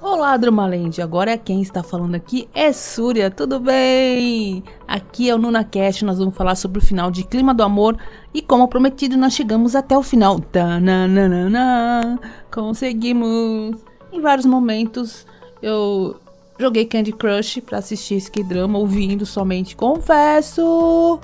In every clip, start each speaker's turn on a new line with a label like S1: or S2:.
S1: Olá, Drumalend. Agora quem está falando aqui é Súria, tudo bem? Aqui é o NunaCast, nós vamos falar sobre o final de Clima do Amor e como prometido nós chegamos até o final. Tananana, conseguimos! Em vários momentos eu joguei Candy Crush para assistir esse drama ouvindo somente confesso.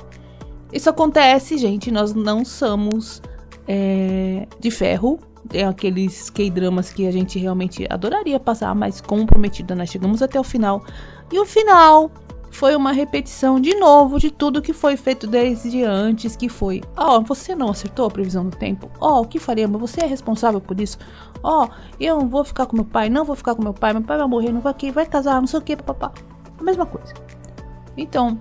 S1: Isso acontece, gente, nós não somos é, de ferro, é aqueles K-dramas que a gente realmente adoraria passar, mas como prometido, nós chegamos até o final. E o final foi uma repetição de novo de tudo que foi feito desde antes, que foi, ó, oh, você não acertou a previsão do tempo. Ó, oh, o que faremos? Você é responsável por isso. Ó, oh, eu não vou ficar com meu pai, não vou ficar com meu pai, meu pai vai morrer, não vai aqui, vai casar, não sei o que, papá. A mesma coisa. Então,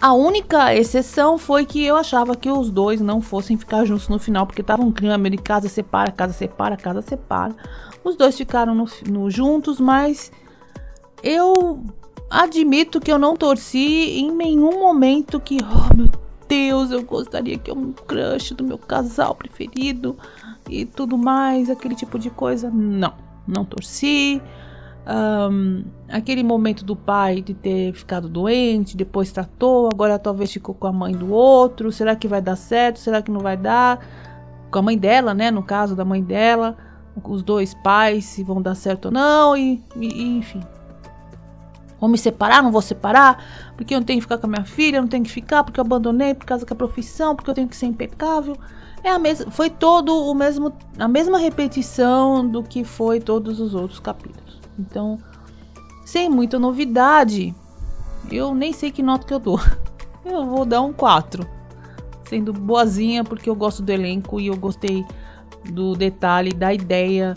S1: a única exceção foi que eu achava que os dois não fossem ficar juntos no final, porque tava um clima de casa separa, casa separa, casa separa. Os dois ficaram no, no, juntos, mas eu admito que eu não torci em nenhum momento que, oh meu Deus, eu gostaria que eu um crush do meu casal preferido e tudo mais, aquele tipo de coisa. Não, não torci. Um, aquele momento do pai de ter ficado doente, depois tratou, agora talvez ficou com a mãe do outro. Será que vai dar certo? Será que não vai dar? Com a mãe dela, né? No caso da mãe dela, os dois pais, se vão dar certo ou não, e, e enfim. Vou me separar? Não vou separar? Porque eu não tenho que ficar com a minha filha, não tenho que ficar porque eu abandonei por causa da profissão, porque eu tenho que ser impecável. É a mesma, foi todo o mesmo, a mesma repetição do que foi todos os outros capítulos. Então, sem muita novidade, eu nem sei que nota que eu dou. Eu vou dar um 4. Sendo boazinha, porque eu gosto do elenco e eu gostei do detalhe, da ideia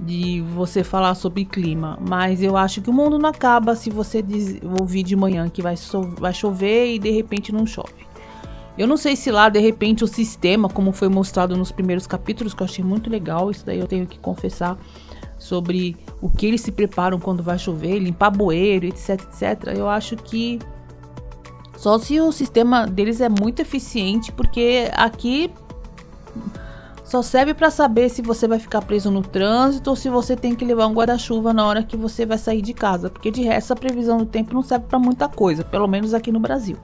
S1: de você falar sobre clima. Mas eu acho que o mundo não acaba se você diz, ouvir de manhã que vai, so, vai chover e de repente não chove. Eu não sei se lá, de repente, o sistema, como foi mostrado nos primeiros capítulos, que eu achei muito legal, isso daí eu tenho que confessar sobre o que eles se preparam quando vai chover, limpar bueiro, etc, etc. Eu acho que só se o sistema deles é muito eficiente, porque aqui só serve para saber se você vai ficar preso no trânsito ou se você tem que levar um guarda-chuva na hora que você vai sair de casa, porque de resto a previsão do tempo não serve para muita coisa, pelo menos aqui no Brasil.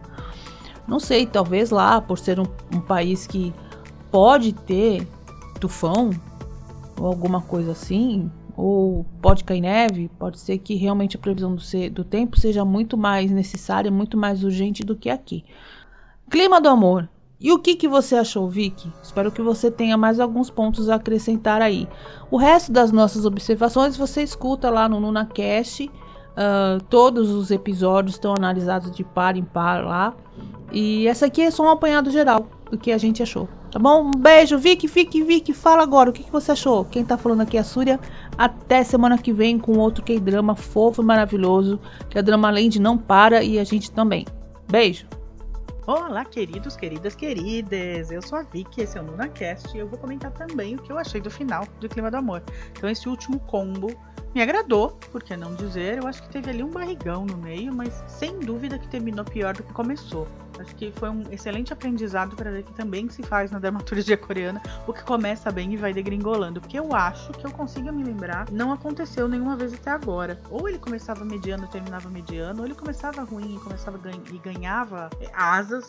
S1: Não sei, talvez lá, por ser um, um país que pode ter tufão ou alguma coisa assim, ou pode cair neve, pode ser que realmente a previsão do, do tempo seja muito mais necessária, muito mais urgente do que aqui. Clima do amor. E o que, que você achou, Vicky? Espero que você tenha mais alguns pontos a acrescentar aí. O resto das nossas observações você escuta lá no NunaCast. Uh, todos os episódios estão analisados de par em par lá. E essa aqui é só um apanhado geral do que a gente achou. Tá bom? Um beijo, Vicky, Vicky, Vicky. Fala agora, o que, que você achou? Quem tá falando aqui é a Súria. Até semana que vem com outro K-drama fofo e maravilhoso. Que a Drama Land não para e a gente também. Beijo!
S2: Olá, queridos, queridas, queridas! Eu sou a Vicky, esse é o NunaCast e eu vou comentar também o que eu achei do final do Clima do Amor. Então, esse último combo me agradou, por que não dizer? Eu acho que teve ali um barrigão no meio, mas sem dúvida que terminou pior do que começou. Acho que foi um excelente aprendizado para ver que também se faz na dramaturgia coreana o que começa bem e vai degringolando. Porque eu acho que eu consigo me lembrar, não aconteceu nenhuma vez até agora. Ou ele começava mediano e terminava mediano, ou ele começava ruim e começava ganha, e ganhava é,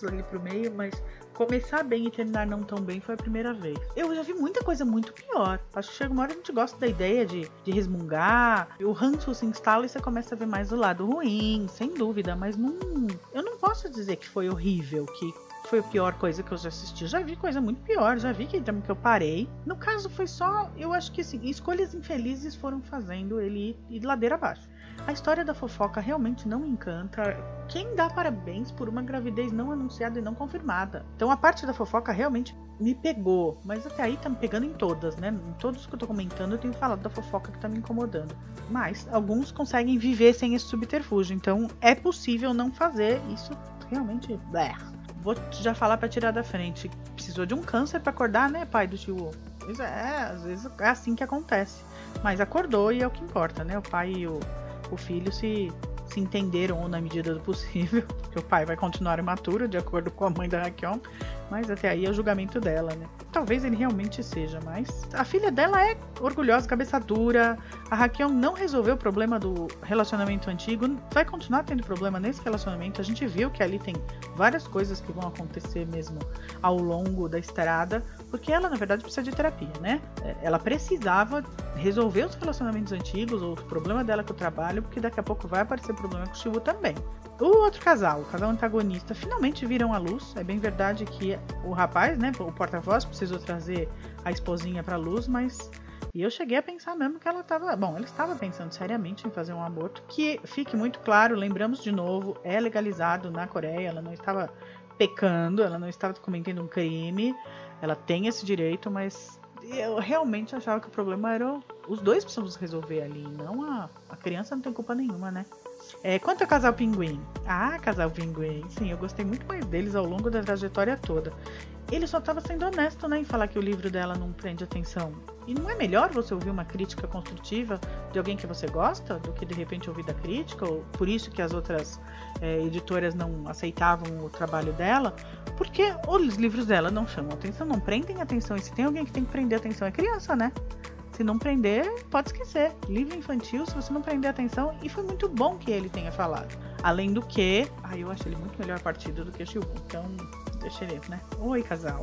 S2: ali pro meio, mas começar bem e terminar não tão bem foi a primeira vez. Eu já vi muita coisa muito pior. Acho que chega uma hora que a gente gosta da ideia de, de resmungar, o ranço se instala e você começa a ver mais o lado ruim, sem dúvida, mas não. Eu não posso dizer que foi horrível, que foi a pior coisa que eu já assisti. Já vi coisa muito pior, já vi que, que eu parei. No caso, foi só. Eu acho que assim, escolhas infelizes foram fazendo ele ir, ir ladeira abaixo. A história da fofoca realmente não encanta. Quem dá parabéns por uma gravidez não anunciada e não confirmada? Então a parte da fofoca realmente me pegou, mas até aí tá me pegando em todas, né? Em todos que eu tô comentando, eu tenho falado da fofoca que tá me incomodando. Mas alguns conseguem viver sem esse subterfúgio, então é possível não fazer isso realmente. Vou já falar para tirar da frente. Precisou de um câncer para acordar, né, pai do tio? Pois é, às vezes é assim que acontece. Mas acordou e é o que importa, né? O pai e o, o filho se, se entenderam na medida do possível, porque o pai vai continuar imaturo, de acordo com a mãe da Raquel, mas até aí é o julgamento dela, né? Talvez ele realmente seja, mas a filha dela é orgulhosa, cabeça dura. A Raquel não resolveu o problema do relacionamento antigo, vai continuar tendo problema nesse relacionamento. A gente viu que ali tem várias coisas que vão acontecer mesmo ao longo da estrada, porque ela na verdade precisa de terapia, né? É, ela precisava resolver os relacionamentos antigos, ou o problema dela com o trabalho, porque daqui a pouco vai aparecer problema com o Chivo também. O outro casal, o casal antagonista, finalmente viram a luz. É bem verdade que o rapaz, né, o porta-voz, precisou trazer a esposinha pra luz, mas. E eu cheguei a pensar mesmo que ela estava. Bom, ele estava pensando seriamente em fazer um aborto, que fique muito claro, lembramos de novo, é legalizado na Coreia, ela não estava pecando, ela não estava cometendo um crime, ela tem esse direito, mas eu realmente achava que o problema era os dois precisamos resolver ali, não a, a criança não tem culpa nenhuma, né? É, quanto ao casal Pinguim? Ah, casal Pinguim. Sim, eu gostei muito mais deles ao longo da trajetória toda. Ele só estava sendo honesto, né, em falar que o livro dela não prende atenção. E não é melhor você ouvir uma crítica construtiva de alguém que você gosta do que de repente ouvir da crítica? Ou por isso que as outras é, editoras não aceitavam o trabalho dela? Porque os livros dela não chamam atenção, não prendem atenção. E se tem alguém que tem que prender atenção é criança, né? Se não prender, pode esquecer. Livro infantil, se você não prender atenção, e foi muito bom que ele tenha falado. Além do que, aí eu acho ele muito melhor partido do que o Shilbu. Então, deixa ele, né? Oi, casal,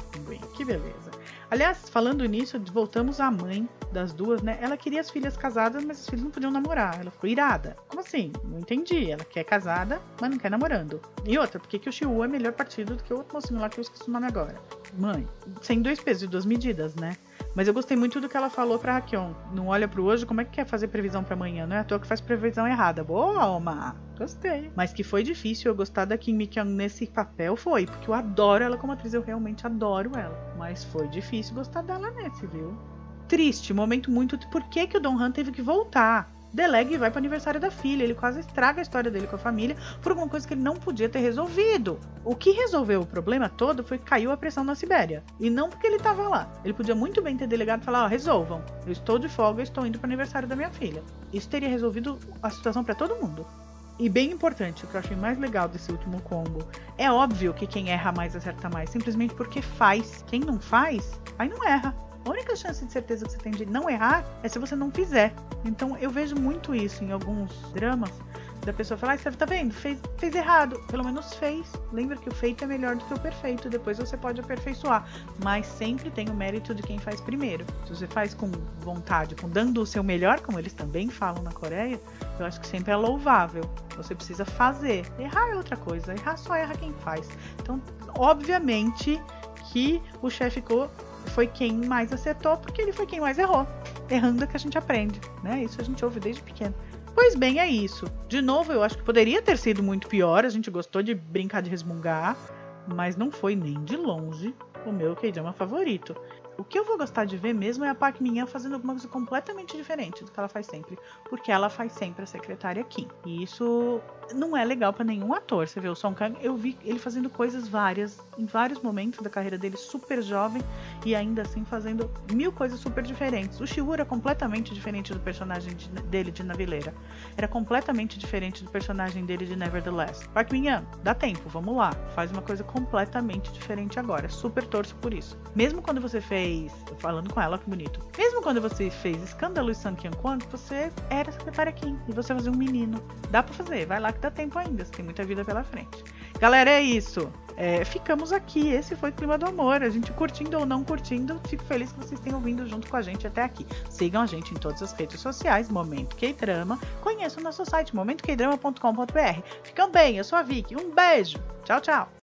S2: que beleza. Aliás, falando nisso, voltamos à mãe das duas, né? Ela queria as filhas casadas, mas os filhos não podiam namorar. Ela ficou irada. Como assim? Não entendi. Ela quer casada, mas não quer namorando. E outra, por que, que o Shiu é melhor partido do que o outro mocinho lá que eu esqueci o nome agora? Mãe, sem dois pesos e duas medidas, né? Mas eu gostei muito do que ela falou pra Rakion. Não olha pro hoje, como é que quer fazer previsão para amanhã? Não é à toa que faz previsão errada. Boa, Oma! Gostei. Mas que foi difícil eu gostar da Kim Mi nesse papel, foi. Porque eu adoro ela como atriz, eu realmente adoro ela. Mas foi difícil gostar dela nesse, viu? Triste, momento muito. Por que, que o Don Han teve que voltar? Delegue e vai para aniversário da filha. Ele quase estraga a história dele com a família por alguma coisa que ele não podia ter resolvido. O que resolveu o problema todo foi que caiu a pressão na Sibéria. E não porque ele estava lá. Ele podia muito bem ter delegado e falar: ó, resolvam. Eu estou de folga, estou indo para aniversário da minha filha. Isso teria resolvido a situação para todo mundo. E bem importante, o que eu achei mais legal desse último combo. É óbvio que quem erra mais acerta mais, simplesmente porque faz. Quem não faz, aí não erra. A única chance de certeza que você tem de não errar é se você não fizer. Então eu vejo muito isso em alguns dramas da pessoa falar, ah, tá vendo? Fez, fez errado. Pelo menos fez. Lembra que o feito é melhor do que o perfeito. Depois você pode aperfeiçoar. Mas sempre tem o mérito de quem faz primeiro. Se você faz com vontade, com dando o seu melhor, como eles também falam na Coreia, eu acho que sempre é louvável. Você precisa fazer. Errar é outra coisa. Errar só erra quem faz. Então, obviamente que o chefe ficou foi quem mais acertou, porque ele foi quem mais errou. Errando é que a gente aprende, né? Isso a gente ouve desde pequeno. Pois bem, é isso. De novo, eu acho que poderia ter sido muito pior. A gente gostou de brincar de resmungar, mas não foi nem de longe o meu K-drama favorito. O que eu vou gostar de ver mesmo é a Park Min fazendo alguma coisa completamente diferente do que ela faz sempre, porque ela faz sempre a secretária Kim. E isso não é legal para nenhum ator. Você vê o Song Kang, eu vi ele fazendo coisas várias em vários momentos da carreira dele, super jovem e ainda assim fazendo mil coisas super diferentes. O Shiwu era completamente diferente do personagem de, dele de Navileira. Era completamente diferente do personagem dele de Nevertheless. Park Min dá tempo, vamos lá. Faz uma coisa completamente diferente agora. Super torço por isso. Mesmo quando você fez fez. Falando com ela, que bonito. Mesmo quando você fez Escândalo e Sankian Kwan, você era secretária Kim e você fazia um menino. Dá pra fazer, vai lá que dá tempo ainda, você tem muita vida pela frente. Galera, é isso. É, ficamos aqui. Esse foi o Clima do Amor. A gente curtindo ou não curtindo, fico feliz que vocês tenham vindo junto com a gente até aqui. Sigam a gente em todas as redes sociais, Momento K-Drama. Conheçam o nosso site, momentoqueidrama.com.br. Ficam bem, eu sou a Vicky. Um beijo. Tchau, tchau.